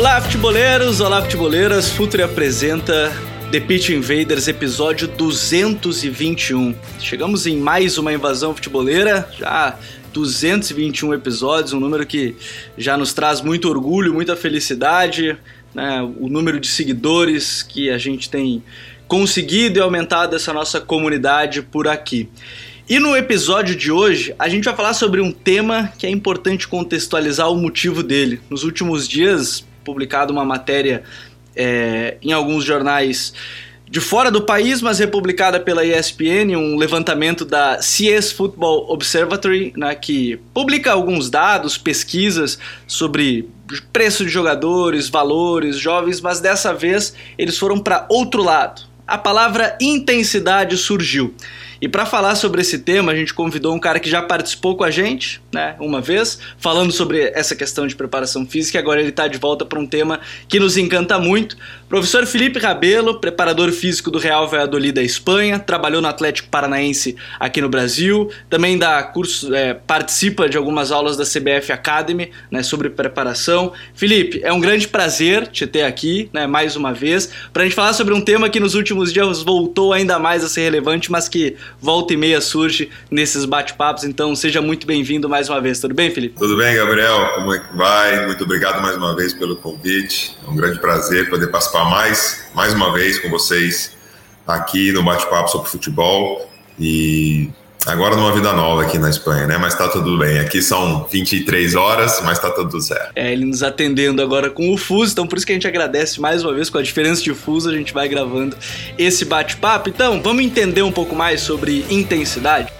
Olá, futeboleiros! Olá, futeboleiras! Futuri apresenta The Pitch Invaders, episódio 221. Chegamos em mais uma invasão futeboleira, já 221 episódios, um número que já nos traz muito orgulho, muita felicidade, né? o número de seguidores que a gente tem conseguido e aumentado essa nossa comunidade por aqui. E no episódio de hoje, a gente vai falar sobre um tema que é importante contextualizar o motivo dele. Nos últimos dias, publicado uma matéria é, em alguns jornais de fora do país, mas republicada pela ESPN, um levantamento da CS Football Observatory, né, que publica alguns dados, pesquisas sobre preço de jogadores, valores, jovens, mas dessa vez eles foram para outro lado. A palavra intensidade surgiu. E para falar sobre esse tema, a gente convidou um cara que já participou com a gente, né, uma vez, falando sobre essa questão de preparação física. E agora ele está de volta para um tema que nos encanta muito. Professor Felipe Rabelo, preparador físico do Real Valladolid da Espanha, trabalhou no Atlético Paranaense aqui no Brasil, também dá curso, é, participa de algumas aulas da CBF Academy, né, sobre preparação. Felipe, é um grande prazer te ter aqui, né, mais uma vez, para a gente falar sobre um tema que nos últimos dias voltou ainda mais a ser relevante, mas que volta e meia surge nesses bate-papos. Então, seja muito bem-vindo mais uma vez. Tudo bem, Felipe? Tudo bem, Gabriel? Como é que vai? Muito obrigado mais uma vez pelo convite. É um grande prazer poder participar mais, mais uma vez com vocês aqui no bate-papo sobre futebol. E Agora numa vida nova aqui na Espanha, né? Mas tá tudo bem. Aqui são 23 horas, mas tá tudo certo. É, ele nos atendendo agora com o fuso, então por isso que a gente agradece mais uma vez com a diferença de fuso, a gente vai gravando esse bate-papo. Então, vamos entender um pouco mais sobre intensidade?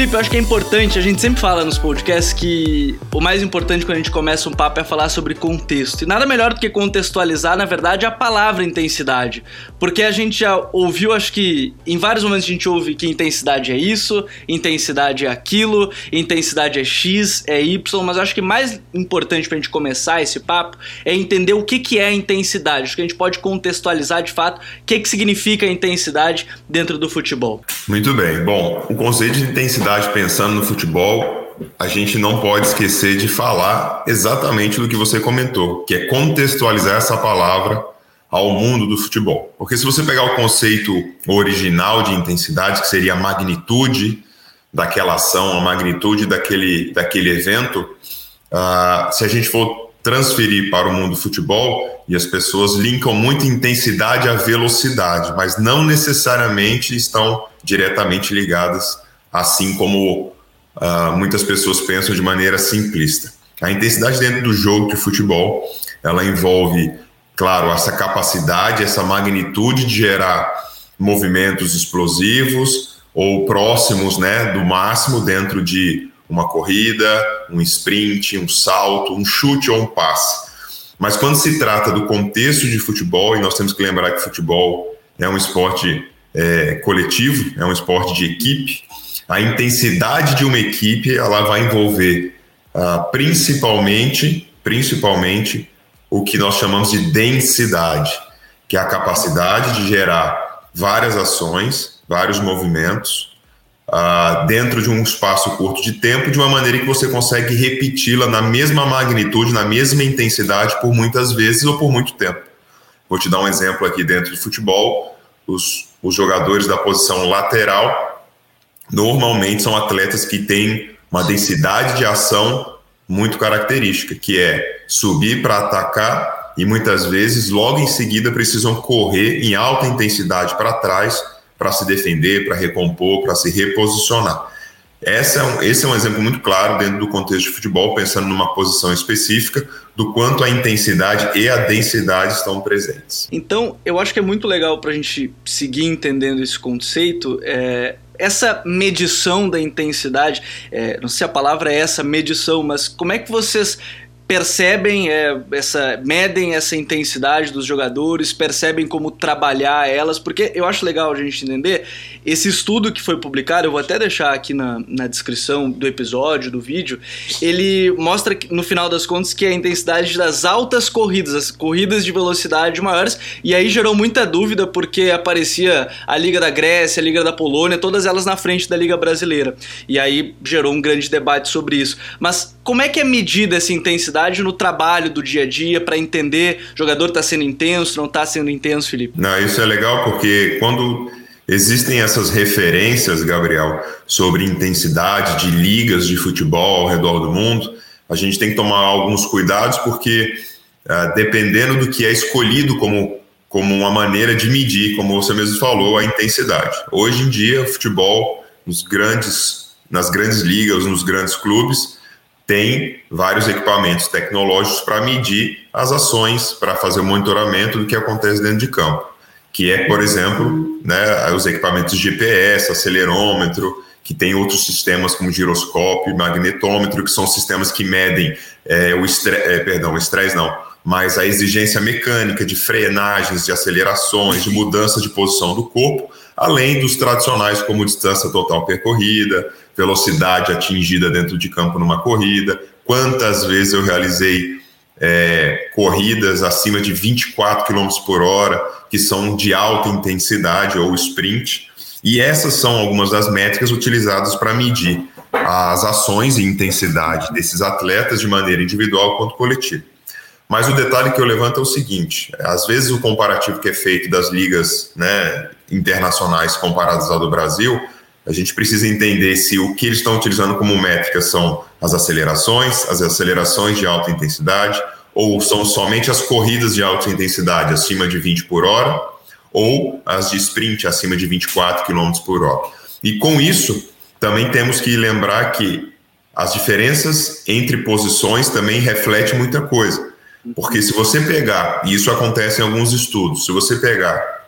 Felipe, eu acho que é importante, a gente sempre fala nos podcasts que o mais importante quando a gente começa um papo é falar sobre contexto. E nada melhor do que contextualizar, na verdade, a palavra intensidade. Porque a gente já ouviu, acho que em vários momentos a gente ouve que intensidade é isso, intensidade é aquilo, intensidade é X, é Y, mas acho que mais importante pra gente começar esse papo é entender o que, que é intensidade. Acho que a gente pode contextualizar de fato o que, que significa intensidade dentro do futebol. Muito bem. Bom, o conceito de intensidade pensando no futebol, a gente não pode esquecer de falar exatamente do que você comentou, que é contextualizar essa palavra ao mundo do futebol. Porque se você pegar o conceito original de intensidade, que seria a magnitude daquela ação, a magnitude daquele, daquele evento, uh, se a gente for transferir para o mundo do futebol, e as pessoas linkam muito intensidade à velocidade, mas não necessariamente estão diretamente ligadas assim como uh, muitas pessoas pensam de maneira simplista. A intensidade dentro do jogo de futebol, ela envolve, claro, essa capacidade, essa magnitude de gerar movimentos explosivos ou próximos, né, do máximo dentro de uma corrida, um sprint, um salto, um chute ou um passe. Mas quando se trata do contexto de futebol, e nós temos que lembrar que futebol é um esporte é, coletivo, é um esporte de equipe, a intensidade de uma equipe ela vai envolver uh, principalmente, principalmente o que nós chamamos de densidade, que é a capacidade de gerar várias ações, vários movimentos uh, dentro de um espaço curto de tempo, de uma maneira que você consegue repeti-la na mesma magnitude, na mesma intensidade por muitas vezes ou por muito tempo. Vou te dar um exemplo aqui dentro de futebol. Os, os jogadores da posição lateral normalmente são atletas que têm uma densidade de ação muito característica, que é subir para atacar e muitas vezes logo em seguida precisam correr em alta intensidade para trás para se defender, para recompor, para se reposicionar. Esse é, um, esse é um exemplo muito claro dentro do contexto de futebol, pensando numa posição específica, do quanto a intensidade e a densidade estão presentes. Então, eu acho que é muito legal para a gente seguir entendendo esse conceito. É, essa medição da intensidade, é, não sei se a palavra é essa medição, mas como é que vocês percebem é, essa medem essa intensidade dos jogadores, percebem como trabalhar elas, porque eu acho legal a gente entender esse estudo que foi publicado, eu vou até deixar aqui na, na descrição do episódio, do vídeo, ele mostra que, no final das contas que a intensidade das altas corridas, as corridas de velocidade maiores, e aí gerou muita dúvida porque aparecia a Liga da Grécia, a Liga da Polônia, todas elas na frente da Liga Brasileira. E aí gerou um grande debate sobre isso. Mas como é que é medida essa intensidade no trabalho do dia a dia para entender o jogador está sendo intenso, não está sendo intenso, Felipe? Não, isso é legal porque quando existem essas referências, Gabriel, sobre intensidade de ligas de futebol ao redor do mundo, a gente tem que tomar alguns cuidados porque uh, dependendo do que é escolhido como como uma maneira de medir, como você mesmo falou, a intensidade. Hoje em dia, o futebol nos grandes nas grandes ligas, nos grandes clubes, tem vários equipamentos tecnológicos para medir as ações, para fazer o monitoramento do que acontece dentro de campo, que é, por exemplo, né, os equipamentos GPS, acelerômetro, que tem outros sistemas como giroscópio, magnetômetro, que são sistemas que medem é, o estresse, é, perdão, o estresse não, mas a exigência mecânica de frenagens, de acelerações, de mudança de posição do corpo, além dos tradicionais como distância total percorrida, velocidade atingida dentro de campo numa corrida, quantas vezes eu realizei é, corridas acima de 24 km por hora, que são de alta intensidade ou sprint. E essas são algumas das métricas utilizadas para medir as ações e intensidade desses atletas de maneira individual quanto coletiva. Mas o detalhe que eu levanto é o seguinte: às vezes o comparativo que é feito das ligas né, internacionais comparadas ao do Brasil a gente precisa entender se o que eles estão utilizando como métrica são as acelerações, as acelerações de alta intensidade, ou são somente as corridas de alta intensidade acima de 20 por hora, ou as de sprint acima de 24 km por hora. E com isso, também temos que lembrar que as diferenças entre posições também refletem muita coisa. Porque se você pegar, e isso acontece em alguns estudos, se você pegar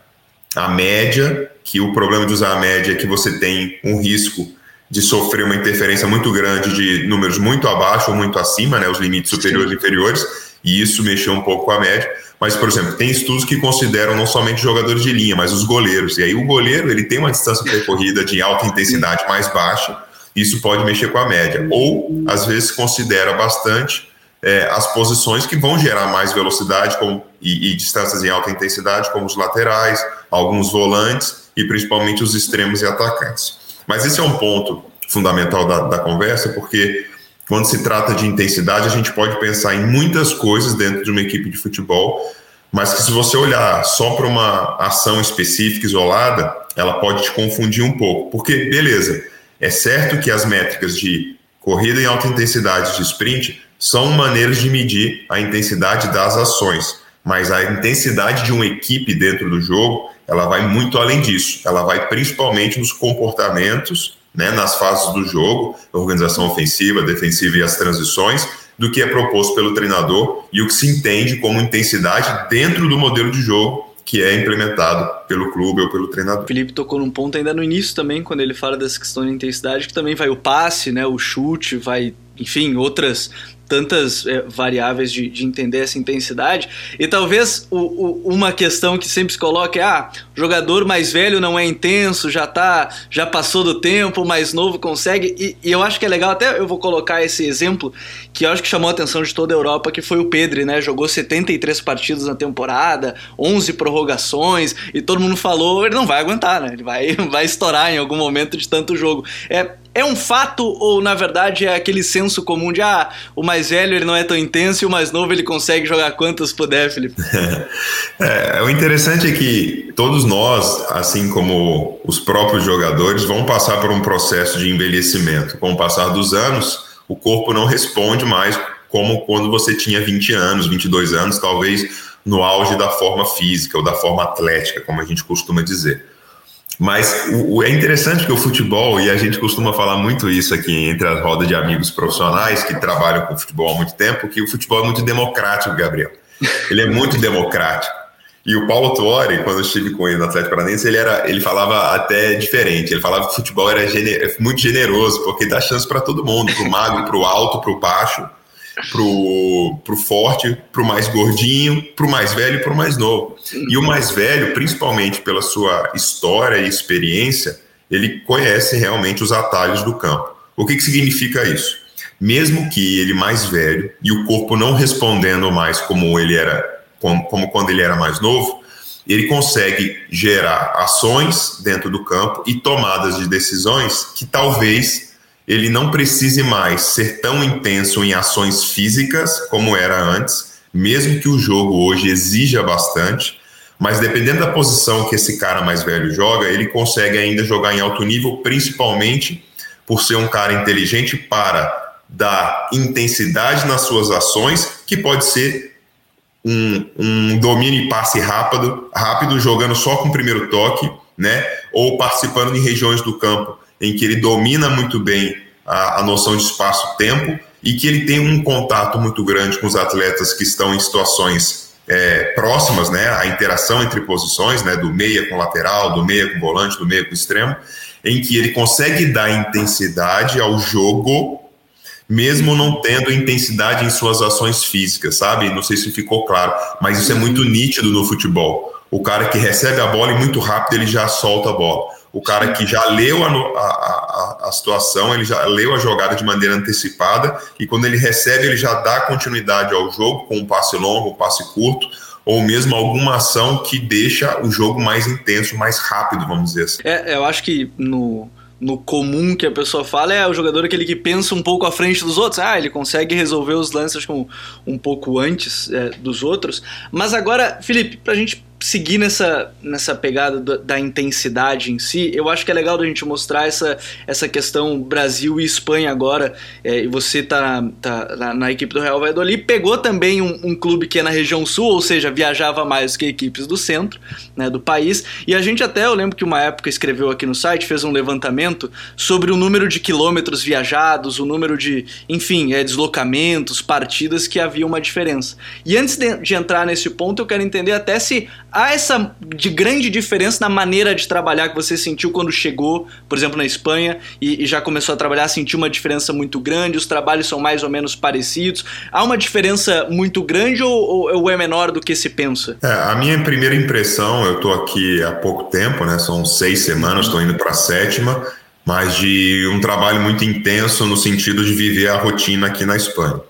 a média, que o problema de usar a média é que você tem um risco de sofrer uma interferência muito grande de números muito abaixo ou muito acima, né, os limites superiores e inferiores, e isso mexeu um pouco com a média. Mas, por exemplo, tem estudos que consideram não somente jogadores de linha, mas os goleiros. E aí o goleiro ele tem uma distância percorrida de alta intensidade mais baixa, isso pode mexer com a média. Ou, às vezes, considera bastante é, as posições que vão gerar mais velocidade como, e, e, distâncias em alta intensidade, como os laterais, alguns volantes e principalmente os extremos e atacantes. Mas esse é um ponto fundamental da, da conversa, porque quando se trata de intensidade, a gente pode pensar em muitas coisas dentro de uma equipe de futebol, mas que se você olhar só para uma ação específica, isolada, ela pode te confundir um pouco. Porque, beleza, é certo que as métricas de corrida em alta intensidade de sprint são maneiras de medir a intensidade das ações, mas a intensidade de uma equipe dentro do jogo, ela vai muito além disso. Ela vai principalmente nos comportamentos, né, nas fases do jogo, organização ofensiva, defensiva e as transições, do que é proposto pelo treinador e o que se entende como intensidade dentro do modelo de jogo que é implementado pelo clube ou pelo treinador. O Felipe tocou num ponto ainda no início também, quando ele fala dessa questão de intensidade, que também vai o passe, né, o chute, vai, enfim, outras tantas é, variáveis de, de, entender essa intensidade. E talvez o, o, uma questão que sempre se coloca é: ah, jogador mais velho não é intenso, já tá, já passou do tempo, mais novo consegue. E, e, eu acho que é legal, até eu vou colocar esse exemplo que eu acho que chamou a atenção de toda a Europa, que foi o Pedri, né? Jogou 73 partidas na temporada, 11 prorrogações, e todo mundo falou: ele não vai aguentar, né? Ele vai, vai estourar em algum momento de tanto jogo. É, é um fato ou na verdade é aquele senso comum de ah, o mais velho ele não é tão intenso e o mais novo ele consegue jogar quantas puder, Felipe? é, o interessante é que todos nós, assim como os próprios jogadores, vão passar por um processo de envelhecimento. Com o passar dos anos, o corpo não responde mais como quando você tinha 20 anos, 22 anos, talvez no auge da forma física ou da forma atlética, como a gente costuma dizer. Mas o, é interessante que o futebol, e a gente costuma falar muito isso aqui entre as rodas de amigos profissionais que trabalham com futebol há muito tempo, que o futebol é muito democrático, Gabriel. Ele é muito democrático. E o Paulo Tuori, quando eu estive com ele no Atlético Paranaense, ele, era, ele falava até diferente. Ele falava que o futebol era gener, muito generoso, porque dá chance para todo mundo, para o magro, para o alto, para o baixo, para o forte, para o mais gordinho, para o mais velho e para o mais novo. E o mais velho, principalmente pela sua história e experiência, ele conhece realmente os atalhos do campo. O que, que significa isso? Mesmo que ele mais velho e o corpo não respondendo mais como ele era como, como quando ele era mais novo, ele consegue gerar ações dentro do campo e tomadas de decisões que talvez ele não precise mais ser tão intenso em ações físicas como era antes, mesmo que o jogo hoje exija bastante, mas dependendo da posição que esse cara mais velho joga, ele consegue ainda jogar em alto nível, principalmente por ser um cara inteligente para dar intensidade nas suas ações, que pode ser um, um domínio e passe rápido, rápido, jogando só com o primeiro toque, né? Ou participando em regiões do campo em que ele domina muito bem a, a noção de espaço-tempo e que ele tem um contato muito grande com os atletas que estão em situações é, próximas, né? A interação entre posições, né? Do meia com lateral, do meia com volante, do meia com extremo, em que ele consegue dar intensidade ao jogo mesmo não tendo intensidade em suas ações físicas, sabe? Não sei se ficou claro, mas isso é muito nítido no futebol. O cara que recebe a bola e muito rápido ele já solta a bola. O cara que já leu a, a, a, a situação, ele já leu a jogada de maneira antecipada e quando ele recebe, ele já dá continuidade ao jogo com um passe longo, um passe curto, ou mesmo alguma ação que deixa o jogo mais intenso, mais rápido, vamos dizer assim. É, eu acho que no no comum que a pessoa fala é o jogador aquele que pensa um pouco à frente dos outros. Ah, ele consegue resolver os lances com um pouco antes é, dos outros. Mas agora, Felipe, pra gente seguir nessa, nessa pegada da, da, intensidade em si, eu acho que é legal a gente mostrar essa, essa questão Brasil e Espanha agora. É, e você tá, tá na, na, equipe do Real Valladolid, pegou também um, um, clube que é na região sul, ou seja, viajava mais que equipes do centro né, do país. E a gente até, eu lembro que uma época escreveu aqui no site, fez um levantamento sobre o número de quilômetros viajados, o número de, enfim, é, deslocamentos, partidas que havia uma diferença. E antes de, de entrar nesse ponto, eu quero entender até se há essa de grande diferença na maneira de trabalhar que você sentiu quando chegou, por exemplo, na Espanha e, e, já começou a trabalhar, sentiu uma diferença muito grande, os trabalhos são mais ou menos parecidos. Há uma diferença muito grande ou, ou é menor do que se pensa? É, a minha primeira impressão, eu estou aqui há pouco tempo, né? São seis semanas, estou indo para a sétima, mas de um trabalho muito intenso no sentido de viver a rotina aqui na Espanha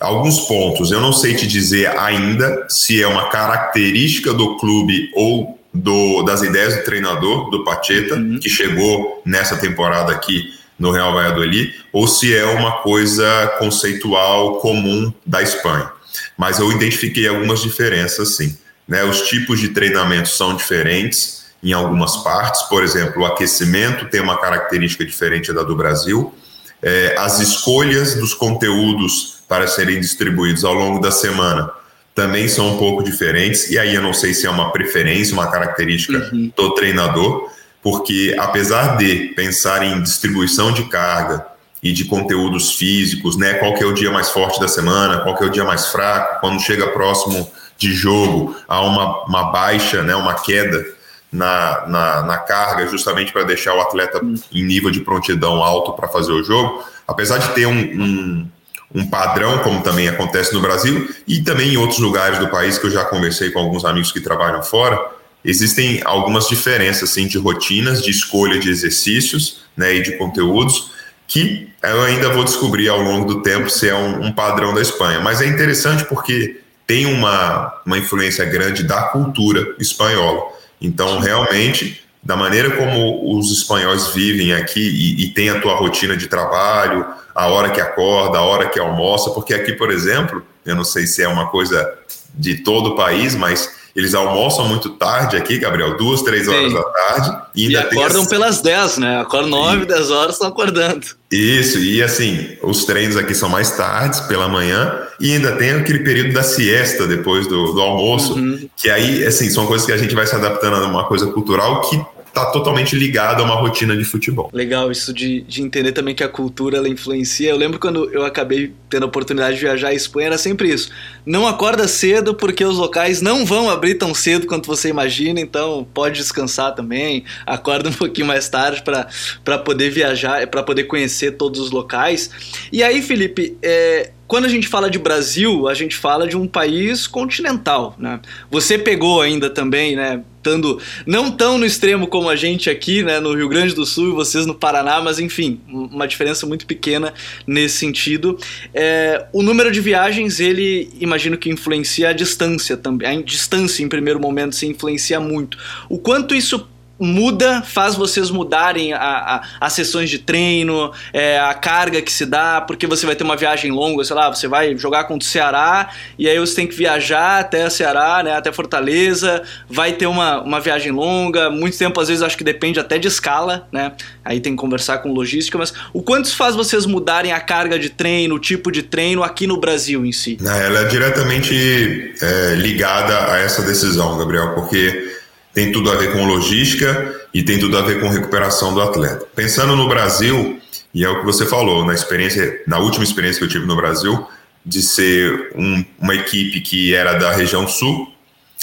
alguns pontos. Eu não sei te dizer ainda se é uma característica do clube ou do, das ideias do treinador, do Pacheta, uhum. que chegou nessa temporada aqui no Real Valladolid, ou se é uma coisa conceitual comum da Espanha. Mas eu identifiquei algumas diferenças, sim. Né? Os tipos de treinamento são diferentes em algumas partes. Por exemplo, o aquecimento tem uma característica diferente da do Brasil. É, as escolhas dos conteúdos para serem distribuídos ao longo da semana também são um pouco diferentes, e aí eu não sei se é uma preferência, uma característica uhum. do treinador, porque apesar de pensar em distribuição de carga e de conteúdos físicos, né, qual que é o dia mais forte da semana, qual que é o dia mais fraco, quando chega próximo de jogo, há uma, uma baixa, né, uma queda na, na, na carga, justamente para deixar o atleta uhum. em nível de prontidão alto para fazer o jogo, apesar de ter um, um um padrão, como também acontece no Brasil, e também em outros lugares do país que eu já conversei com alguns amigos que trabalham fora, existem algumas diferenças assim, de rotinas, de escolha de exercícios né, e de conteúdos, que eu ainda vou descobrir ao longo do tempo se é um, um padrão da Espanha. Mas é interessante porque tem uma, uma influência grande da cultura espanhola. Então, realmente, da maneira como os espanhóis vivem aqui e, e tem a tua rotina de trabalho, a hora que acorda, a hora que almoça, porque aqui, por exemplo, eu não sei se é uma coisa de todo o país, mas eles almoçam muito tarde aqui, Gabriel, duas, três horas Sim. da tarde. E, ainda e acordam pelas dez, né? Acordam nove, dez horas, estão acordando. Isso, e assim, os treinos aqui são mais tardes, pela manhã, e ainda tem aquele período da siesta depois do, do almoço, uhum. que aí, assim, são coisas que a gente vai se adaptando a uma coisa cultural que está totalmente ligado a uma rotina de futebol. Legal isso de, de entender também que a cultura ela influencia. Eu lembro quando eu acabei tendo a oportunidade de viajar à Espanha, era sempre isso. Não acorda cedo porque os locais não vão abrir tão cedo quanto você imagina, então pode descansar também, acorda um pouquinho mais tarde para poder viajar, para poder conhecer todos os locais. E aí, Felipe, é, quando a gente fala de Brasil, a gente fala de um país continental, né? Você pegou ainda também, né? Tando, não tão no extremo como a gente aqui, né, no Rio Grande do Sul e vocês no Paraná, mas enfim, uma diferença muito pequena nesse sentido. É, o número de viagens, ele imagino que influencia a distância também. A distância, em primeiro momento, se influencia muito. O quanto isso muda, faz vocês mudarem as sessões de treino, é, a carga que se dá, porque você vai ter uma viagem longa, sei lá, você vai jogar contra o Ceará e aí você tem que viajar até o Ceará, né, até Fortaleza, vai ter uma, uma viagem longa, muito tempo às vezes acho que depende até de escala, né, aí tem que conversar com logística, mas o quanto faz vocês mudarem a carga de treino, o tipo de treino aqui no Brasil em si? Ela é diretamente é, ligada a essa decisão, Gabriel, porque tem tudo a ver com logística e tem tudo a ver com recuperação do atleta. Pensando no Brasil, e é o que você falou, na experiência, na última experiência que eu tive no Brasil, de ser um, uma equipe que era da região sul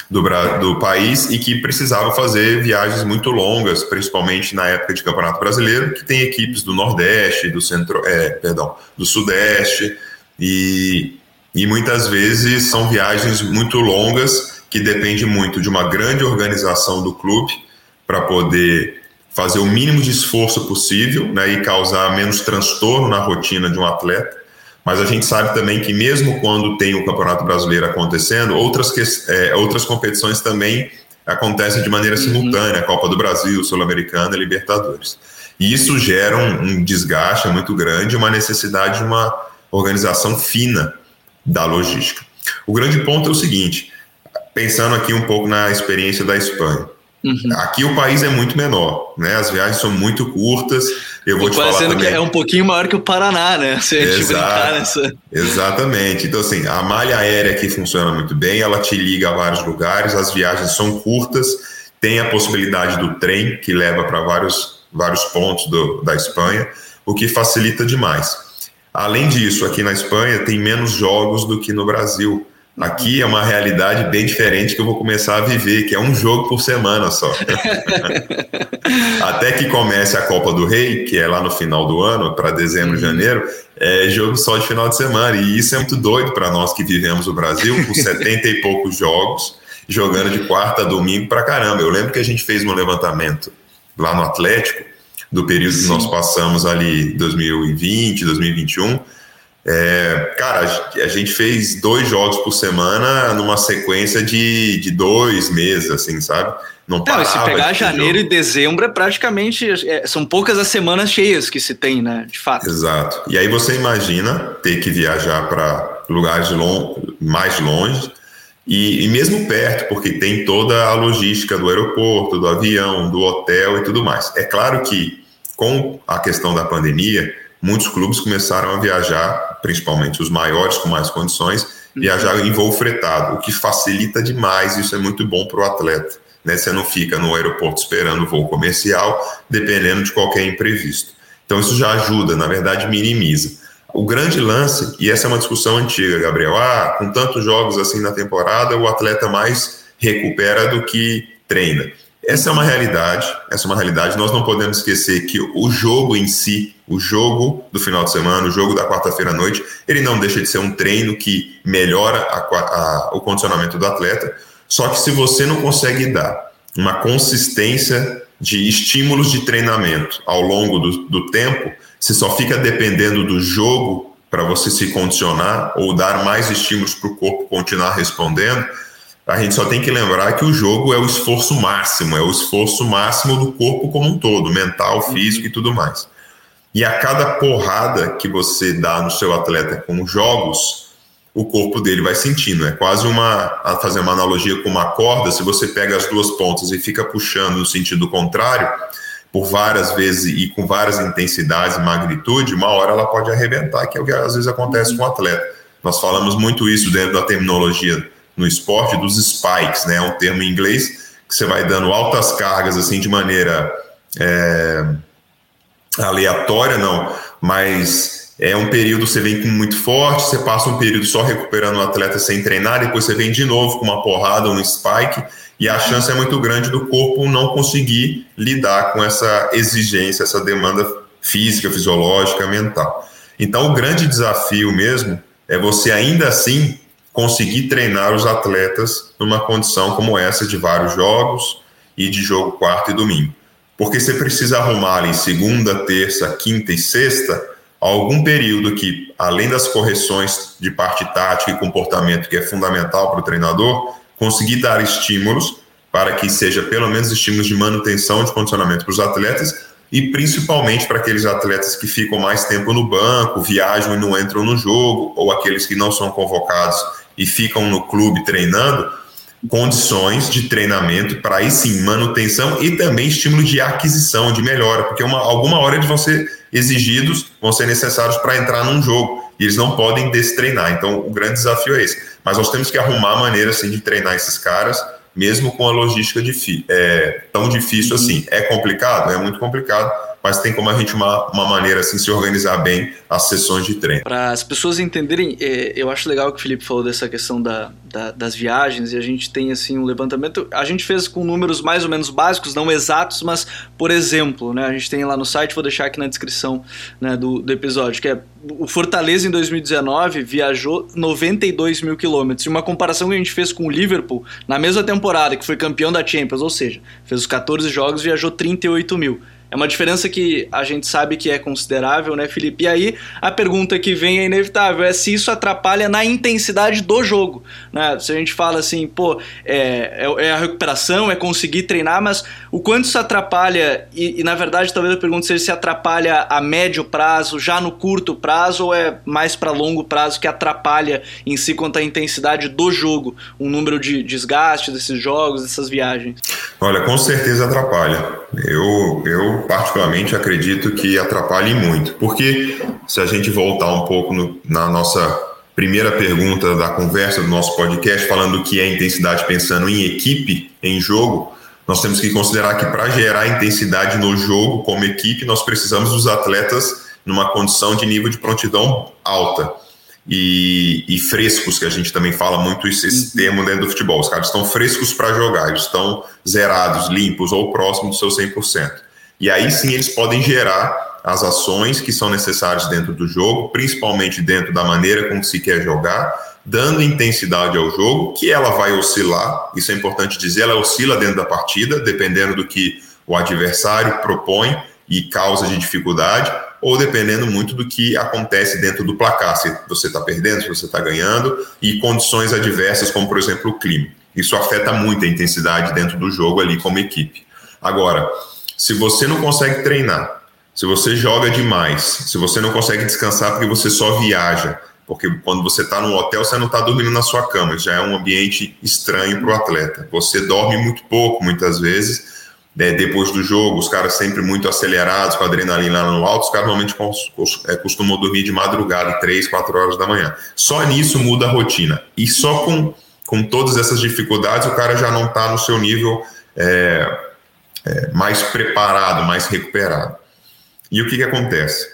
do, do país e que precisava fazer viagens muito longas, principalmente na época de Campeonato Brasileiro, que tem equipes do Nordeste, do Centro, é, perdão, do Sudeste e, e muitas vezes são viagens muito longas que depende muito de uma grande organização do clube para poder fazer o mínimo de esforço possível né, e causar menos transtorno na rotina de um atleta. Mas a gente sabe também que mesmo quando tem o Campeonato Brasileiro acontecendo, outras, que, é, outras competições também acontecem de maneira uhum. simultânea, Copa do Brasil, Sul-Americana, Libertadores. E isso gera um, um desgaste muito grande, uma necessidade de uma organização fina da logística. O grande ponto é o seguinte: pensando aqui um pouco na experiência da Espanha. Uhum. Aqui o país é muito menor, né? As viagens são muito curtas. Eu vou te falar também. que é um pouquinho maior que o Paraná, né? Se a gente brincar nessa. Exatamente. Então assim, a malha aérea aqui funciona muito bem. Ela te liga a vários lugares. As viagens são curtas. Tem a possibilidade do trem que leva para vários vários pontos do, da Espanha, o que facilita demais. Além disso, aqui na Espanha tem menos jogos do que no Brasil. Aqui é uma realidade bem diferente que eu vou começar a viver, que é um jogo por semana só. Até que comece a Copa do Rei, que é lá no final do ano, para dezembro, uhum. janeiro, é jogo só de final de semana. E isso é muito doido para nós que vivemos o Brasil, com 70 e poucos jogos, jogando de quarta a domingo para caramba. Eu lembro que a gente fez um levantamento lá no Atlético, do período Sim. que nós passamos ali, 2020, 2021 é, cara, a gente fez dois jogos por semana numa sequência de, de dois meses, assim, sabe? Não, Não se pegar janeiro jogo. e dezembro é praticamente. É, são poucas as semanas cheias que se tem, né? De fato. Exato. E aí você imagina ter que viajar para lugares long, mais longe e, e mesmo perto, porque tem toda a logística do aeroporto, do avião, do hotel e tudo mais. É claro que com a questão da pandemia muitos clubes começaram a viajar, principalmente os maiores com mais condições, uhum. viajar em voo fretado, o que facilita demais, isso é muito bom para o atleta. Né? Você não fica no aeroporto esperando o voo comercial, dependendo de qualquer imprevisto. Então isso já ajuda, na verdade minimiza. O grande lance, e essa é uma discussão antiga, Gabriel, ah, com tantos jogos assim na temporada, o atleta mais recupera do que treina. Essa é uma realidade, essa é uma realidade. Nós não podemos esquecer que o jogo em si, o jogo do final de semana, o jogo da quarta-feira à noite, ele não deixa de ser um treino que melhora a, a, o condicionamento do atleta. Só que se você não consegue dar uma consistência de estímulos de treinamento ao longo do, do tempo, se só fica dependendo do jogo para você se condicionar ou dar mais estímulos para o corpo continuar respondendo, a gente só tem que lembrar que o jogo é o esforço máximo, é o esforço máximo do corpo como um todo, mental, físico e tudo mais. E a cada porrada que você dá no seu atleta com jogos, o corpo dele vai sentindo. É quase uma, a fazer uma analogia com uma corda, se você pega as duas pontas e fica puxando no sentido contrário, por várias vezes e com várias intensidades e magnitude, uma hora ela pode arrebentar, que é o que às vezes acontece com o atleta. Nós falamos muito isso dentro da terminologia no esporte dos spikes, né? É um termo em inglês que você vai dando altas cargas assim de maneira é, aleatória, não, mas é um período você vem muito forte, você passa um período só recuperando o atleta sem treinar, depois você vem de novo com uma porrada, um spike, e a chance é muito grande do corpo não conseguir lidar com essa exigência, essa demanda física, fisiológica, mental. Então, o grande desafio mesmo é você ainda assim conseguir treinar os atletas numa condição como essa de vários jogos e de jogo quarto e domingo. Porque você precisa arrumar em segunda, terça, quinta e sexta algum período que, além das correções de parte tática e comportamento, que é fundamental para o treinador, conseguir dar estímulos para que seja pelo menos estímulos de manutenção de condicionamento para os atletas e principalmente para aqueles atletas que ficam mais tempo no banco, viajam e não entram no jogo, ou aqueles que não são convocados e ficam no clube treinando, condições de treinamento para aí sim manutenção e também estímulo de aquisição, de melhora, porque uma, alguma hora eles vão ser exigidos, vão ser necessários para entrar num jogo e eles não podem destreinar. Então o grande desafio é esse. Mas nós temos que arrumar maneira assim de treinar esses caras mesmo com a logística é, tão difícil assim. É complicado? É muito complicado, mas tem como a gente uma, uma maneira assim se organizar bem as sessões de treino. Para as pessoas entenderem, é, eu acho legal que o Felipe falou dessa questão da, da, das viagens e a gente tem assim um levantamento. A gente fez com números mais ou menos básicos, não exatos, mas por exemplo, né, a gente tem lá no site, vou deixar aqui na descrição né, do, do episódio, que é o Fortaleza em 2019 viajou 92 mil quilômetros. E uma comparação que a gente fez com o Liverpool na mesma temporada, que foi campeão da Champions, ou seja, fez os 14 jogos e viajou 38 mil. É uma diferença que a gente sabe que é considerável, né, Felipe? E aí a pergunta que vem é inevitável: é se isso atrapalha na intensidade do jogo. Né? Se a gente fala assim, pô, é, é, é a recuperação, é conseguir treinar, mas o quanto isso atrapalha, e, e, na verdade talvez a pergunta seja se atrapalha a médio prazo, já no curto prazo, ou é mais para longo prazo que atrapalha em si quanto à intensidade do jogo, o número de desgaste desses jogos, dessas viagens? Olha, com certeza atrapalha. Eu, eu particularmente acredito que atrapalhe muito, porque se a gente voltar um pouco no, na nossa primeira pergunta da conversa do nosso podcast, falando que é intensidade pensando em equipe, em jogo, nós temos que considerar que para gerar intensidade no jogo como equipe, nós precisamos dos atletas numa condição de nível de prontidão alta. E, e, frescos, que a gente também fala muito esse, esse uhum. termo dentro do futebol. Os caras estão frescos para jogar, eles estão zerados, limpos ou próximos do seu 100%. E aí sim eles podem gerar as ações que são necessárias dentro do jogo, principalmente dentro da maneira como se quer jogar, dando intensidade ao jogo, que ela vai oscilar, isso é importante dizer, ela oscila dentro da partida, dependendo do que o adversário propõe e causa de dificuldade, ou dependendo muito do que acontece dentro do placar, se você está perdendo, se você está ganhando, e condições adversas, como por exemplo o clima. Isso afeta muito a intensidade dentro do jogo ali como equipe. Agora, se você não consegue treinar, se você joga demais, se você não consegue descansar porque você só viaja, porque quando você está no hotel, você não está dormindo na sua cama, já é um ambiente estranho para o atleta. Você dorme muito pouco, muitas vezes. Né, depois do jogo, os caras sempre muito acelerados, com a adrenalina lá no alto, os caras normalmente é, costumam dormir de madrugada, 3, 4 horas da manhã. Só nisso muda a rotina. E só com, com todas essas dificuldades, o cara já não está no seu nível é, é, mais preparado, mais recuperado. E o que, que acontece?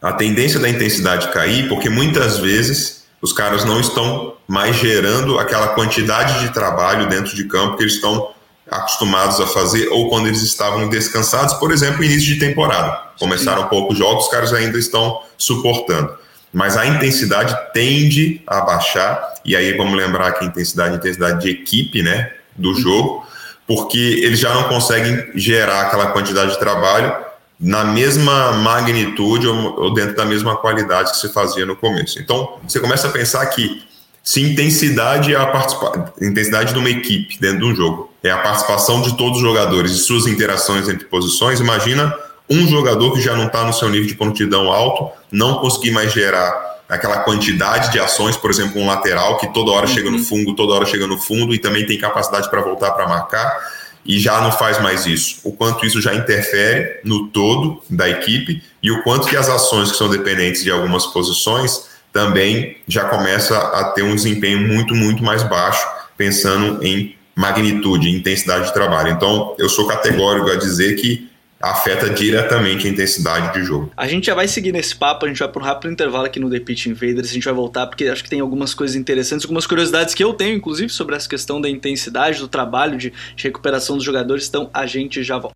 A tendência da intensidade cair, porque muitas vezes os caras não estão mais gerando aquela quantidade de trabalho dentro de campo que eles estão acostumados a fazer, ou quando eles estavam descansados, por exemplo, início de temporada. Começaram Sim. poucos jogos, os caras ainda estão suportando. Mas a intensidade tende a baixar, e aí vamos lembrar que a intensidade, a intensidade de equipe, né, do jogo, porque eles já não conseguem gerar aquela quantidade de trabalho na mesma magnitude ou, dentro da mesma qualidade que se fazia no começo. Então, você começa a pensar que se intensidade é a intensidade de uma equipe dentro de um jogo, é a participação de todos os jogadores e suas interações entre posições, imagina um jogador que já não está no seu nível de prontidão alto, não conseguir mais gerar aquela quantidade de ações, por exemplo, um lateral que toda hora uhum. chega no uhum. fundo, toda hora chega no fundo e também tem capacidade para voltar para marcar e já não faz mais isso. O quanto isso já interfere no todo da equipe e o quanto que as ações que são dependentes de algumas posições também já começa a ter um desempenho muito, muito mais baixo, pensando em magnitude, intensidade de trabalho. Então, eu sou categórico a dizer que afeta diretamente a intensidade de jogo. A gente já vai seguir nesse papo, a gente vai para um rápido intervalo aqui no The Pitch Invaders, a gente vai voltar porque acho que tem algumas coisas interessantes, algumas curiosidades que eu tenho, inclusive, sobre essa questão da intensidade, do trabalho de, de recuperação dos jogadores, então a gente já volta.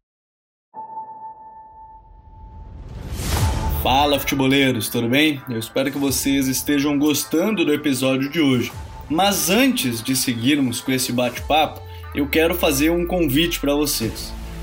Fala futeboleiros, tudo bem? Eu espero que vocês estejam gostando do episódio de hoje. Mas antes de seguirmos com esse bate-papo, eu quero fazer um convite para vocês.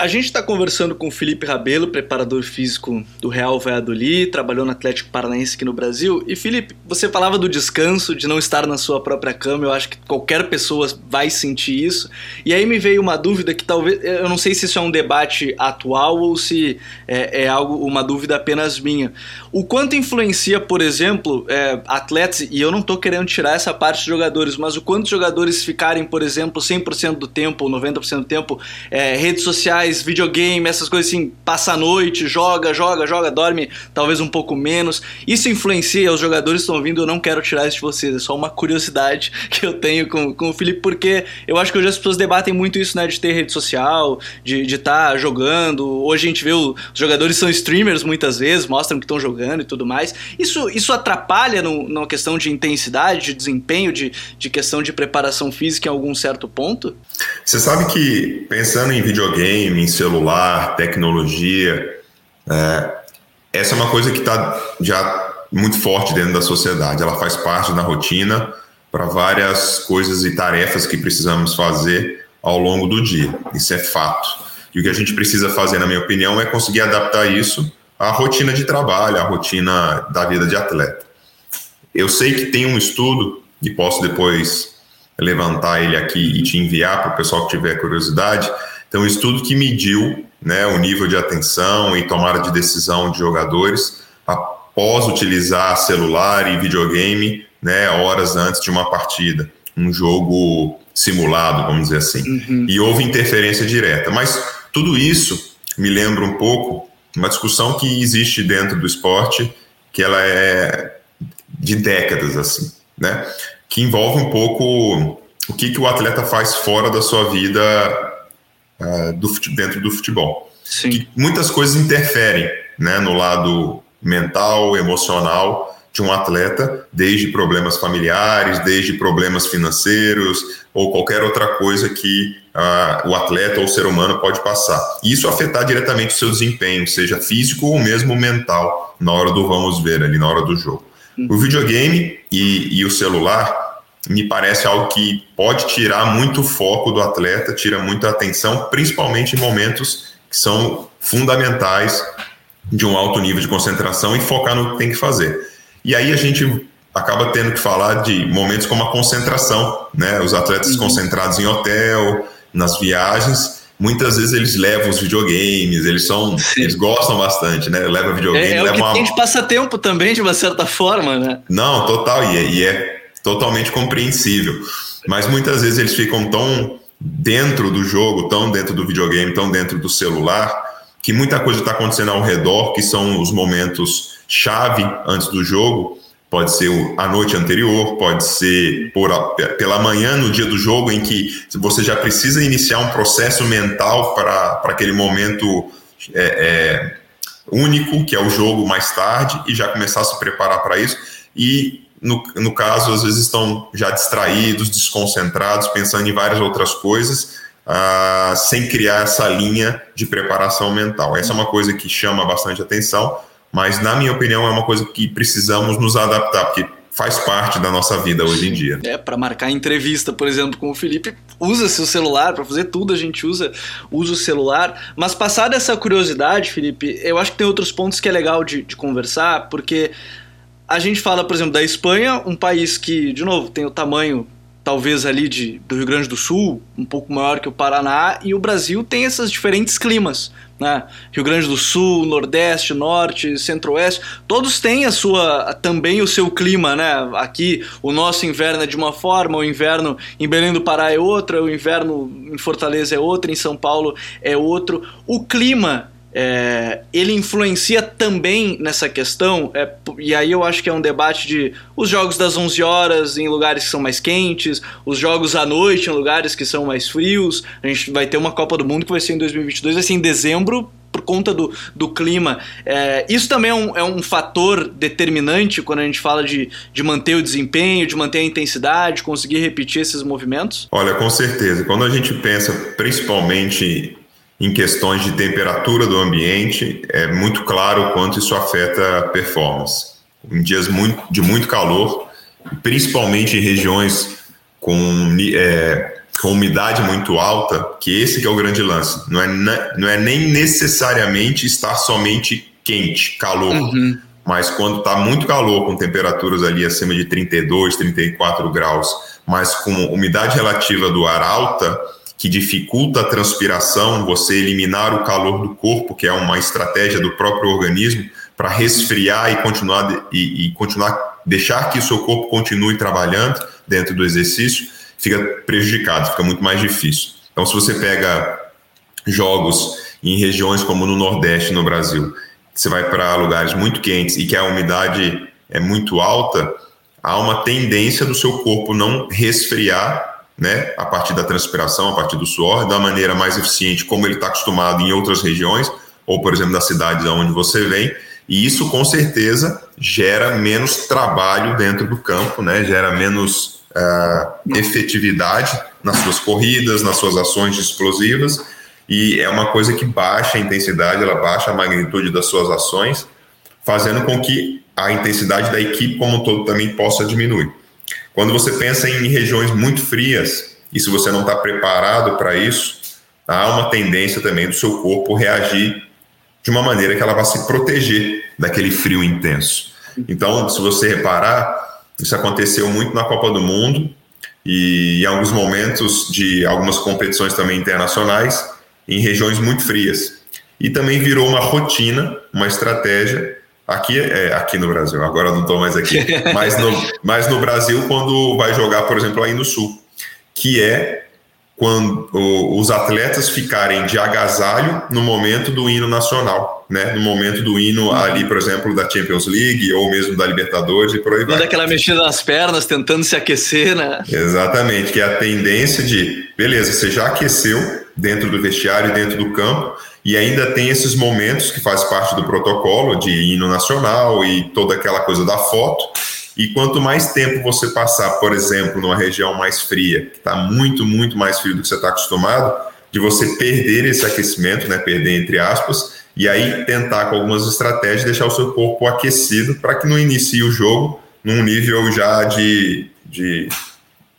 A gente está conversando com o Felipe Rabelo, preparador físico do Real Valladolid, trabalhou no Atlético Paranaense aqui no Brasil. E Felipe, você falava do descanso, de não estar na sua própria cama, eu acho que qualquer pessoa vai sentir isso. E aí me veio uma dúvida que talvez, eu não sei se isso é um debate atual ou se é, é algo, uma dúvida apenas minha. O quanto influencia, por exemplo, é, atletas, e eu não estou querendo tirar essa parte dos jogadores, mas o quanto jogadores ficarem, por exemplo, 100% do tempo ou 90% do tempo, é, redes sociais, videogame, essas coisas assim, passa a noite, joga, joga, joga, dorme talvez um pouco menos. Isso influencia, os jogadores estão vindo, eu não quero tirar isso de vocês, é só uma curiosidade que eu tenho com, com o Felipe, porque eu acho que hoje as pessoas debatem muito isso, né, de ter rede social, de estar tá jogando. Hoje a gente vê o, os jogadores são streamers muitas vezes, mostram que estão jogando e tudo mais. Isso, isso atrapalha numa questão de intensidade, de desempenho, de, de questão de preparação física em algum certo ponto? Você sabe que pensando em videogame, em celular, tecnologia. É, essa é uma coisa que está já muito forte dentro da sociedade. Ela faz parte da rotina para várias coisas e tarefas que precisamos fazer ao longo do dia. Isso é fato. E o que a gente precisa fazer, na minha opinião, é conseguir adaptar isso à rotina de trabalho, à rotina da vida de atleta. Eu sei que tem um estudo, e posso depois levantar ele aqui e te enviar para o pessoal que tiver curiosidade, então, um estudo que mediu né, o nível de atenção e tomada de decisão de jogadores após utilizar celular e videogame né, horas antes de uma partida, um jogo simulado, vamos dizer assim. Uhum. E houve interferência direta. Mas tudo isso me lembra um pouco uma discussão que existe dentro do esporte, que ela é de décadas, assim, né? Que envolve um pouco o que, que o atleta faz fora da sua vida uh, do, dentro do futebol. Sim. Que muitas coisas interferem né, no lado mental, emocional de um atleta, desde problemas familiares, desde problemas financeiros ou qualquer outra coisa que uh, o atleta ou o ser humano pode passar. E isso afetar diretamente o seu desempenho, seja físico ou mesmo mental, na hora do vamos ver ali, na hora do jogo. O videogame e, e o celular me parece algo que pode tirar muito foco do atleta, tira muita atenção, principalmente em momentos que são fundamentais de um alto nível de concentração e focar no que tem que fazer. E aí a gente acaba tendo que falar de momentos como a concentração, né? Os atletas uhum. concentrados em hotel, nas viagens, muitas vezes eles levam os videogames, eles são, Sim. eles gostam bastante, né? Leva videogame, é, é leva o que uma... tem de passatempo também, de uma certa forma, né? Não, total, e é, e é totalmente compreensível. Mas muitas vezes eles ficam tão dentro do jogo, tão dentro do videogame, tão dentro do celular, que muita coisa está acontecendo ao redor, que são os momentos chave antes do jogo. Pode ser a noite anterior, pode ser por, pela manhã no dia do jogo, em que você já precisa iniciar um processo mental para aquele momento é, é, único, que é o jogo mais tarde, e já começar a se preparar para isso. E no, no caso, às vezes estão já distraídos, desconcentrados, pensando em várias outras coisas, uh, sem criar essa linha de preparação mental. Essa é uma coisa que chama bastante atenção, mas, na minha opinião, é uma coisa que precisamos nos adaptar, porque faz parte da nossa vida hoje em dia. É, para marcar entrevista, por exemplo, com o Felipe, usa seu celular, para fazer tudo a gente usa, usa o celular. Mas passada essa curiosidade, Felipe, eu acho que tem outros pontos que é legal de, de conversar, porque a gente fala, por exemplo, da Espanha, um país que, de novo, tem o tamanho talvez ali de, do Rio Grande do Sul, um pouco maior que o Paraná, e o Brasil tem esses diferentes climas. Né? Rio Grande do Sul, Nordeste, Norte, Centro-Oeste, todos têm a sua também o seu clima, né? Aqui o nosso inverno é de uma forma, o inverno em Belém do Pará é outra, o inverno em Fortaleza é outro, em São Paulo é outro. O clima é, ele influencia também nessa questão, é, e aí eu acho que é um debate de os jogos das 11 horas em lugares que são mais quentes, os jogos à noite em lugares que são mais frios. A gente vai ter uma Copa do Mundo que vai ser em 2022, vai ser em dezembro, por conta do, do clima. É, isso também é um, é um fator determinante quando a gente fala de, de manter o desempenho, de manter a intensidade, conseguir repetir esses movimentos? Olha, com certeza. Quando a gente pensa principalmente em questões de temperatura do ambiente, é muito claro o quanto isso afeta a performance. Em dias muito, de muito calor, principalmente em regiões com, é, com umidade muito alta, que esse que é o grande lance. Não é, não é nem necessariamente estar somente quente, calor, uhum. mas quando está muito calor, com temperaturas ali acima de 32, 34 graus, mas com umidade relativa do ar alta, que dificulta a transpiração, você eliminar o calor do corpo, que é uma estratégia do próprio organismo, para resfriar e continuar, e, e, continuar, deixar que o seu corpo continue trabalhando dentro do exercício, fica prejudicado, fica muito mais difícil. Então, se você pega jogos em regiões como no Nordeste, no Brasil, você vai para lugares muito quentes e que a umidade é muito alta, há uma tendência do seu corpo não resfriar né, a partir da transpiração, a partir do suor, da maneira mais eficiente, como ele está acostumado em outras regiões, ou por exemplo, das cidades onde você vem, e isso com certeza gera menos trabalho dentro do campo, né, gera menos uh, efetividade nas suas corridas, nas suas ações explosivas, e é uma coisa que baixa a intensidade, ela baixa a magnitude das suas ações, fazendo com que a intensidade da equipe como um todo também possa diminuir. Quando você pensa em regiões muito frias, e se você não está preparado para isso, há uma tendência também do seu corpo reagir de uma maneira que ela vai se proteger daquele frio intenso. Então, se você reparar, isso aconteceu muito na Copa do Mundo e em alguns momentos de algumas competições também internacionais em regiões muito frias. E também virou uma rotina, uma estratégia Aqui, é, aqui no Brasil, agora não estou mais aqui. mas, no, mas no Brasil, quando vai jogar, por exemplo, aí no Sul, que é quando os atletas ficarem de agasalho no momento do hino nacional, né? No momento do hino uhum. ali, por exemplo, da Champions League ou mesmo da Libertadores e por aí vai. Daquela mexida nas pernas, tentando se aquecer, né? Exatamente, que é a tendência de, beleza, você já aqueceu dentro do vestiário, dentro do campo, e ainda tem esses momentos que faz parte do protocolo de hino nacional e toda aquela coisa da foto. E quanto mais tempo você passar, por exemplo, numa região mais fria, que está muito, muito mais frio do que você está acostumado, de você perder esse aquecimento, né, perder entre aspas, e aí tentar com algumas estratégias deixar o seu corpo aquecido para que não inicie o jogo num nível já de, de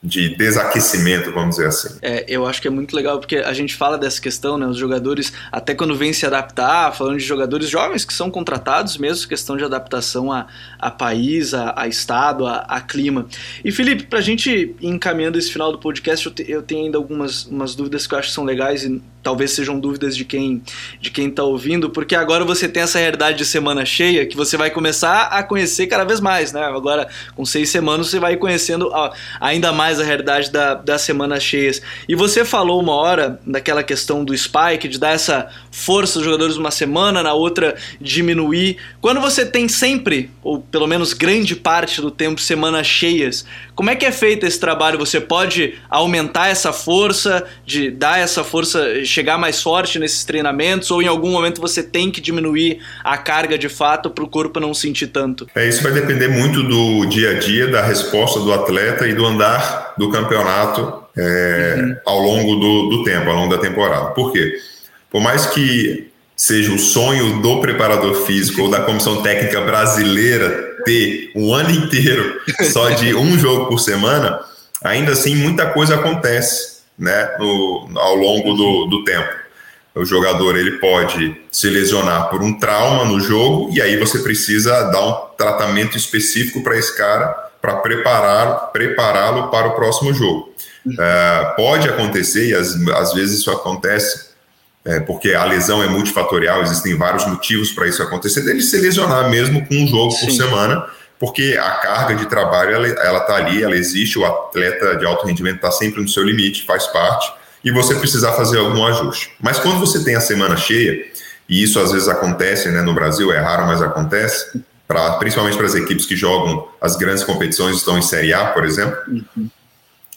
de desaquecimento, vamos dizer assim. É, eu acho que é muito legal porque a gente fala dessa questão, né? Os jogadores, até quando vêm se adaptar, falando de jogadores jovens que são contratados mesmo, questão de adaptação a, a país, a, a estado, a, a, clima. E Felipe, pra gente ir encaminhando esse final do podcast, eu, te, eu tenho ainda algumas umas dúvidas que eu acho que são legais e talvez sejam dúvidas de quem de quem está ouvindo, porque agora você tem essa realidade de semana cheia que você vai começar a conhecer cada vez mais, né? Agora, com seis semanas, você vai conhecendo ainda mais a realidade da, das semanas cheias. E você falou uma hora daquela questão do spike, de dar essa força aos jogadores uma semana, na outra diminuir. Quando você tem sempre, ou pelo menos grande parte do tempo, semanas cheias, como é que é feito esse trabalho? Você pode aumentar essa força, de dar essa força chegar mais forte nesses treinamentos ou em algum momento você tem que diminuir a carga de fato para o corpo não sentir tanto? É, isso vai depender muito do dia a dia, da resposta do atleta e do andar do campeonato é, uhum. ao longo do, do tempo, ao longo da temporada. Por quê? Por mais que seja o sonho do preparador físico ou da comissão técnica brasileira ter um ano inteiro só de um jogo por semana, ainda assim muita coisa acontece né, no, ao longo do, do tempo. O jogador ele pode se lesionar por um trauma no jogo e aí você precisa dar um tratamento específico para esse cara para preparar prepará-lo para o próximo jogo. É, pode acontecer e às, às vezes isso acontece é, porque a lesão é multifatorial, existem vários motivos para isso acontecer, dele se lesionar mesmo com um jogo Sim. por semana, porque a carga de trabalho ela está ali, ela existe, o atleta de alto rendimento está sempre no seu limite, faz parte, e você precisar fazer algum ajuste. Mas quando você tem a semana cheia, e isso às vezes acontece né, no Brasil, é raro, mas acontece, pra, principalmente para as equipes que jogam as grandes competições, estão em Série A, por exemplo, uhum.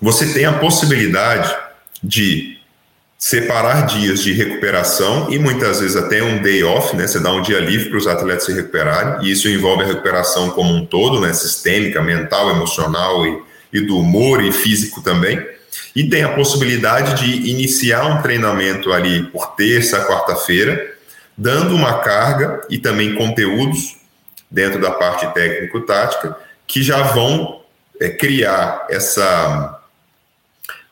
você tem a possibilidade de separar dias de recuperação e muitas vezes até um day off, né? Você dá um dia livre para os atletas se recuperarem, e isso envolve a recuperação como um todo, né? Sistêmica, mental, emocional e, e do humor e físico também. E tem a possibilidade de iniciar um treinamento ali por terça, quarta-feira, dando uma carga e também conteúdos dentro da parte técnico-tática que já vão é, criar essa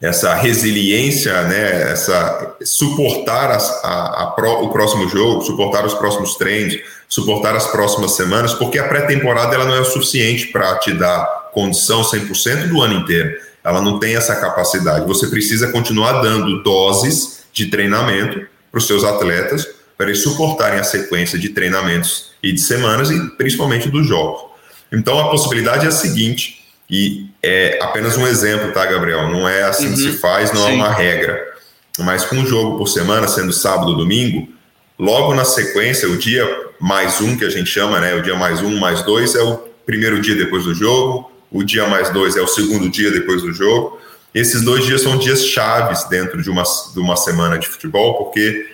essa resiliência, né, essa suportar as, a, a o próximo jogo, suportar os próximos treinos, suportar as próximas semanas, porque a pré-temporada ela não é o suficiente para te dar condição 100% do ano inteiro. Ela não tem essa capacidade. Você precisa continuar dando doses de treinamento para os seus atletas para eles suportarem a sequência de treinamentos e de semanas e principalmente dos jogos. Então a possibilidade é a seguinte: e é apenas um exemplo, tá, Gabriel? Não é assim uhum. que se uhum. faz, não Sim. é uma regra. Mas com um jogo por semana, sendo sábado ou domingo, logo na sequência, o dia mais um, que a gente chama, né? O dia mais um, mais dois é o primeiro dia depois do jogo, o dia mais dois é o segundo dia depois do jogo. Esses dois dias são dias chaves dentro de uma, de uma semana de futebol, porque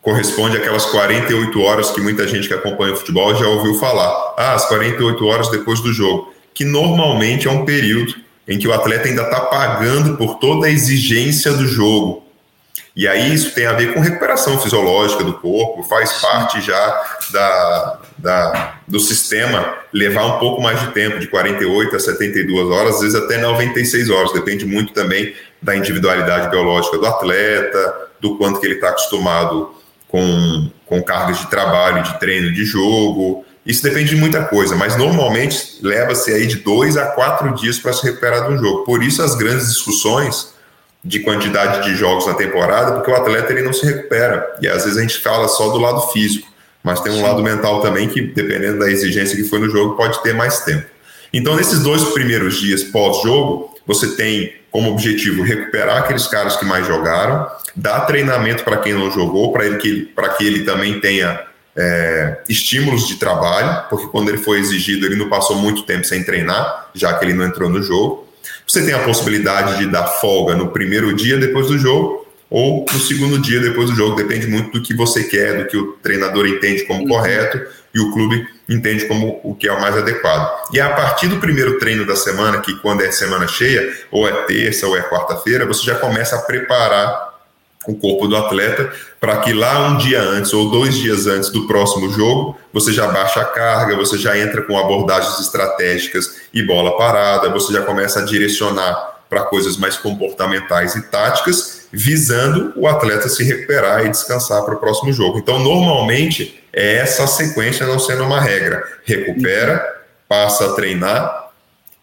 corresponde àquelas 48 horas que muita gente que acompanha o futebol já ouviu falar. Ah, as 48 horas depois do jogo que normalmente é um período em que o atleta ainda está pagando por toda a exigência do jogo. E aí isso tem a ver com recuperação fisiológica do corpo, faz parte já da, da, do sistema levar um pouco mais de tempo, de 48 a 72 horas, às vezes até 96 horas, depende muito também da individualidade biológica do atleta, do quanto que ele está acostumado com, com cargas de trabalho, de treino, de jogo, isso depende de muita coisa, mas normalmente leva-se aí de dois a quatro dias para se recuperar de um jogo. Por isso as grandes discussões de quantidade de jogos na temporada, porque o atleta ele não se recupera. E às vezes a gente fala só do lado físico, mas tem um Sim. lado mental também que, dependendo da exigência que foi no jogo, pode ter mais tempo. Então, nesses dois primeiros dias pós-jogo, você tem como objetivo recuperar aqueles caras que mais jogaram, dar treinamento para quem não jogou, para ele que, que ele também tenha é, estímulos de trabalho, porque quando ele foi exigido, ele não passou muito tempo sem treinar, já que ele não entrou no jogo. Você tem a possibilidade de dar folga no primeiro dia depois do jogo, ou no segundo dia depois do jogo, depende muito do que você quer, do que o treinador entende como uhum. correto e o clube entende como o que é o mais adequado. E a partir do primeiro treino da semana, que quando é semana cheia, ou é terça ou é quarta-feira, você já começa a preparar o corpo do atleta para que lá um dia antes ou dois dias antes do próximo jogo você já baixa a carga, você já entra com abordagens estratégicas e bola parada, você já começa a direcionar para coisas mais comportamentais e táticas, visando o atleta se recuperar e descansar para o próximo jogo. Então, normalmente, é essa sequência não sendo uma regra. Recupera, passa a treinar,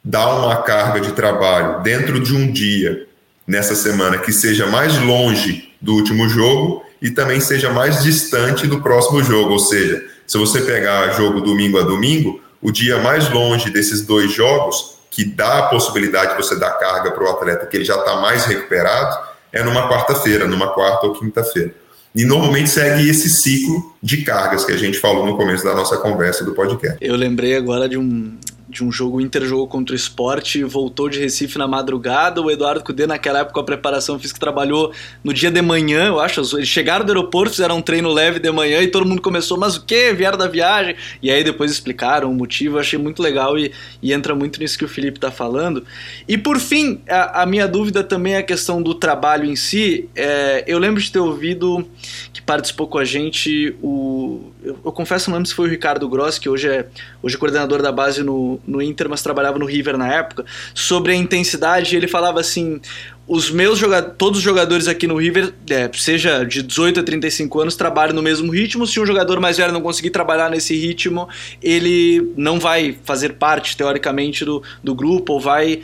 dá uma carga de trabalho dentro de um dia nessa semana que seja mais longe do último jogo e também seja mais distante do próximo jogo. Ou seja, se você pegar jogo domingo a domingo, o dia mais longe desses dois jogos, que dá a possibilidade de você dar carga para o atleta que ele já está mais recuperado, é numa quarta-feira, numa quarta ou quinta-feira. E normalmente segue esse ciclo de cargas que a gente falou no começo da nossa conversa do podcast. Eu lembrei agora de um, de um jogo interjogo contra o esporte, voltou de Recife na madrugada. O Eduardo Cudê, naquela época, a preparação física trabalhou no dia de manhã, eu acho. Eles chegaram do aeroporto, fizeram um treino leve de manhã e todo mundo começou, mas o que? Vieram da viagem? E aí depois explicaram o motivo, eu achei muito legal e, e entra muito nisso que o Felipe está falando. E por fim, a, a, minha dúvida também é a questão do trabalho em si. É, eu lembro de ter ouvido que participou com a gente o. Eu, eu confesso, não lembro se foi o Ricardo Gross, que hoje é, hoje é coordenador da base no, no Inter, mas trabalhava no River na época, sobre a intensidade. Ele falava assim: os meus jogadores, todos os jogadores aqui no River, é, seja de 18 a 35 anos, trabalham no mesmo ritmo. Se um jogador mais velho não conseguir trabalhar nesse ritmo, ele não vai fazer parte, teoricamente, do, do grupo, ou vai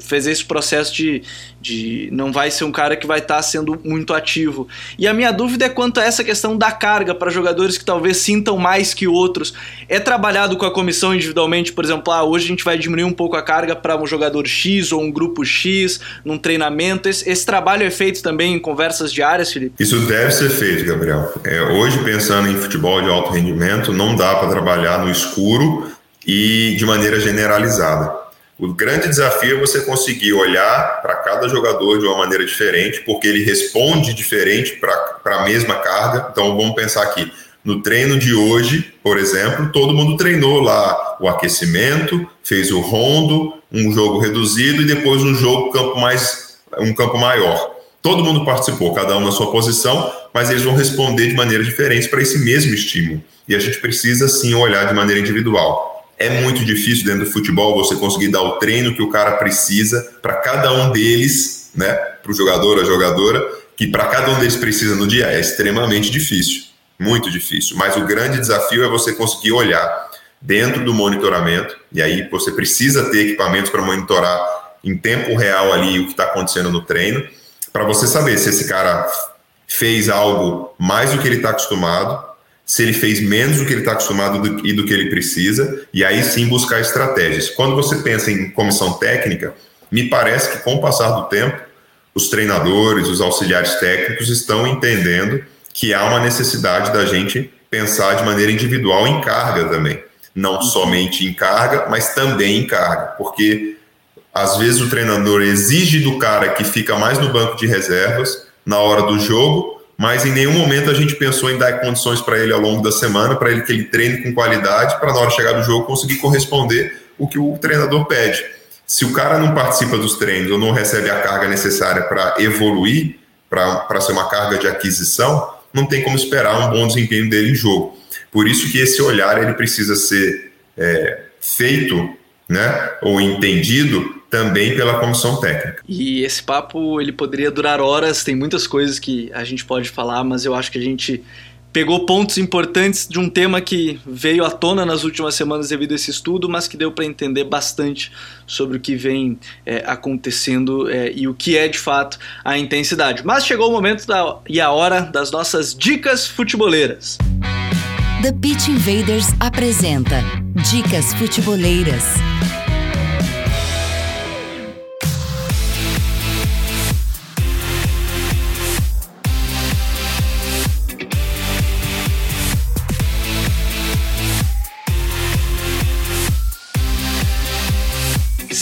fazer esse processo de, de. Não vai ser um cara que vai estar tá sendo muito ativo. E a minha dúvida é quanto a essa questão da carga para jogadores que talvez sintam mais que outros. É trabalhado com a comissão individualmente, por exemplo, ah, hoje a gente vai diminuir um pouco a carga para um jogador X ou um grupo X num treinamento. Esse, esse, trabalho é feito também em conversas diárias, Felipe? Isso deve ser feito, Gabriel. É, hoje, pensando em futebol de alto rendimento, não dá para trabalhar no escuro e de maneira generalizada. O grande desafio é você conseguir olhar para cada jogador de uma maneira diferente, porque ele responde diferente para a mesma carga. Então, vamos pensar aqui. No treino de hoje, por exemplo, todo mundo treinou lá o aquecimento, fez o rondo, um jogo reduzido e depois um jogo campo mais um campo maior. Todo mundo participou, cada um na sua posição, mas eles vão responder de maneira diferente para esse mesmo estímulo. E a gente precisa sim olhar de maneira individual. É muito difícil dentro do futebol você conseguir dar o treino que o cara precisa para cada um deles, né? Para o jogador, a jogadora, que para cada um deles precisa no dia. É extremamente difícil, muito difícil. Mas o grande desafio é você conseguir olhar dentro do monitoramento, e aí você precisa ter equipamentos para monitorar em tempo real ali o que está acontecendo no treino, para você saber se esse cara fez algo mais do que ele está acostumado, se ele fez menos do que ele está acostumado do, e do que ele precisa, e aí sim buscar estratégias. Quando você pensa em comissão técnica, me parece que com o passar do tempo, os treinadores, os auxiliares técnicos estão entendendo que há uma necessidade da gente pensar de maneira individual em carga também. Não somente em carga, mas também em carga, porque às vezes o treinador exige do cara que fica mais no banco de reservas na hora do jogo, mas em nenhum momento a gente pensou em dar condições para ele ao longo da semana, para ele que ele treine com qualidade, para na hora de chegar do jogo conseguir corresponder o que o treinador pede. Se o cara não participa dos treinos ou não recebe a carga necessária para evoluir, para ser uma carga de aquisição, não tem como esperar um bom desempenho dele em jogo. Por isso que esse olhar ele precisa ser é, feito né, ou entendido também pela comissão técnica. E esse papo ele poderia durar horas, tem muitas coisas que a gente pode falar, mas eu acho que a gente pegou pontos importantes de um tema que veio à tona nas últimas semanas devido a esse estudo, mas que deu para entender bastante sobre o que vem é, acontecendo é, e o que é de fato a intensidade. Mas chegou o momento da, e a hora das nossas dicas futeboleiras. The Pitch Invaders apresenta Dicas Futeboleiras.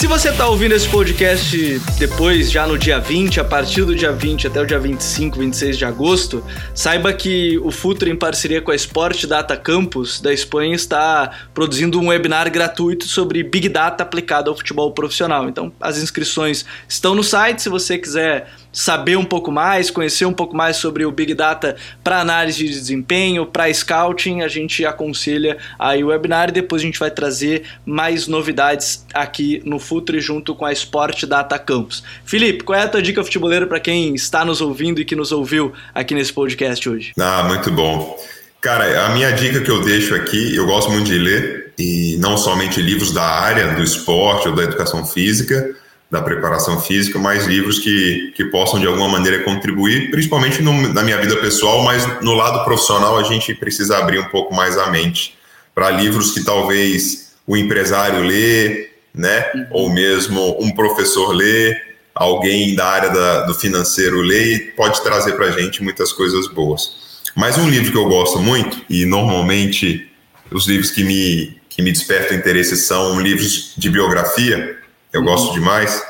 Você está ouvindo esse podcast depois, já no dia 20, a partir do dia 20 até o dia 25, 26 de agosto, saiba que o Futre, em parceria com a Sport Data Campus da Espanha, está produzindo um webinar gratuito sobre Big Data aplicado ao futebol profissional. Então, as inscrições estão no site, se você quiser saber um pouco mais, conhecer um pouco mais sobre o Big Data para análise de desempenho, para scouting, a gente aconselha aí o webinar e depois a gente vai trazer mais novidades aqui no Futre junto com a Sport Data Campus. Felipe, qual é a tua dica futeboleira para quem está nos ouvindo e que nos ouviu aqui nesse podcast hoje? Ah, muito bom. Cara, a minha dica que eu deixo aqui, eu gosto muito de ler, e não somente livros da área do esporte ou da educação física, da preparação física, mas livros que, que possam de alguma maneira contribuir, principalmente no, na minha vida pessoal, mas no lado profissional a gente precisa abrir um pouco mais a mente para livros que talvez o empresário lê, né, uhum. ou mesmo um professor lê, alguém da área da, do financeiro lê, e pode trazer para a gente muitas coisas boas. Mas um livro que eu gosto muito, e normalmente os livros que me que me despertam interesse são livros de biografia, eu gosto demais.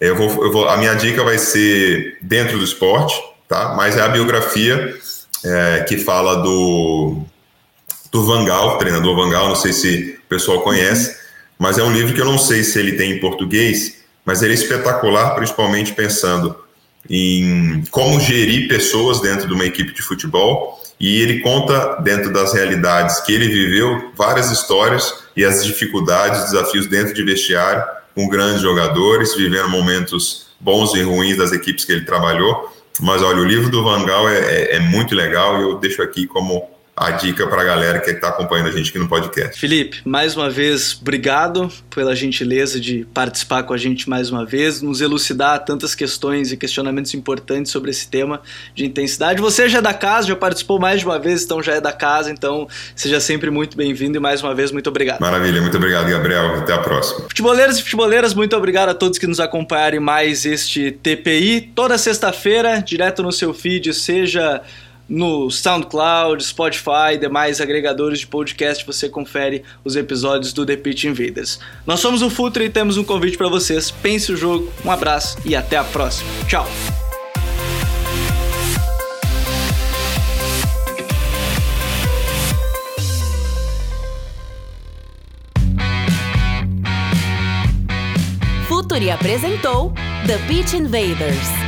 Eu vou, eu vou, a minha dica vai ser dentro do esporte, tá? Mas é a biografia é, que fala do, do Vangal, treinador Vangal, não sei se o pessoal conhece, mas é um livro que eu não sei se ele tem em português, mas ele é espetacular, principalmente pensando em como gerir pessoas dentro de uma equipe de futebol e ele conta dentro das realidades que ele viveu várias histórias e as dificuldades, desafios dentro de vestiário com grandes jogadores, vivendo momentos bons e ruins das equipes que ele trabalhou. Mas olha, o livro do Vangal é, é, é muito legal e eu deixo aqui como a dica para a galera que está acompanhando a gente aqui no podcast. Felipe, mais uma vez, obrigado pela gentileza de participar com a gente mais uma vez, nos elucidar tantas questões e questionamentos importantes sobre esse tema de intensidade. Você já é da casa, já participou mais de uma vez, então já é da casa, então seja sempre muito bem-vindo e mais uma vez, muito obrigado. Maravilha, muito obrigado, Gabriel. Até a próxima. Futeboleiros e futeboleiras, muito obrigado a todos que nos acompanharem mais este TPI. Toda sexta-feira, direto no seu feed, seja no SoundCloud, Spotify e demais agregadores de podcast você confere os episódios do The Pitch Invaders. Nós somos o Futre e temos um convite para vocês. Pense o jogo, um abraço e até a próxima. Tchau! Futuri apresentou The Pitch Invaders.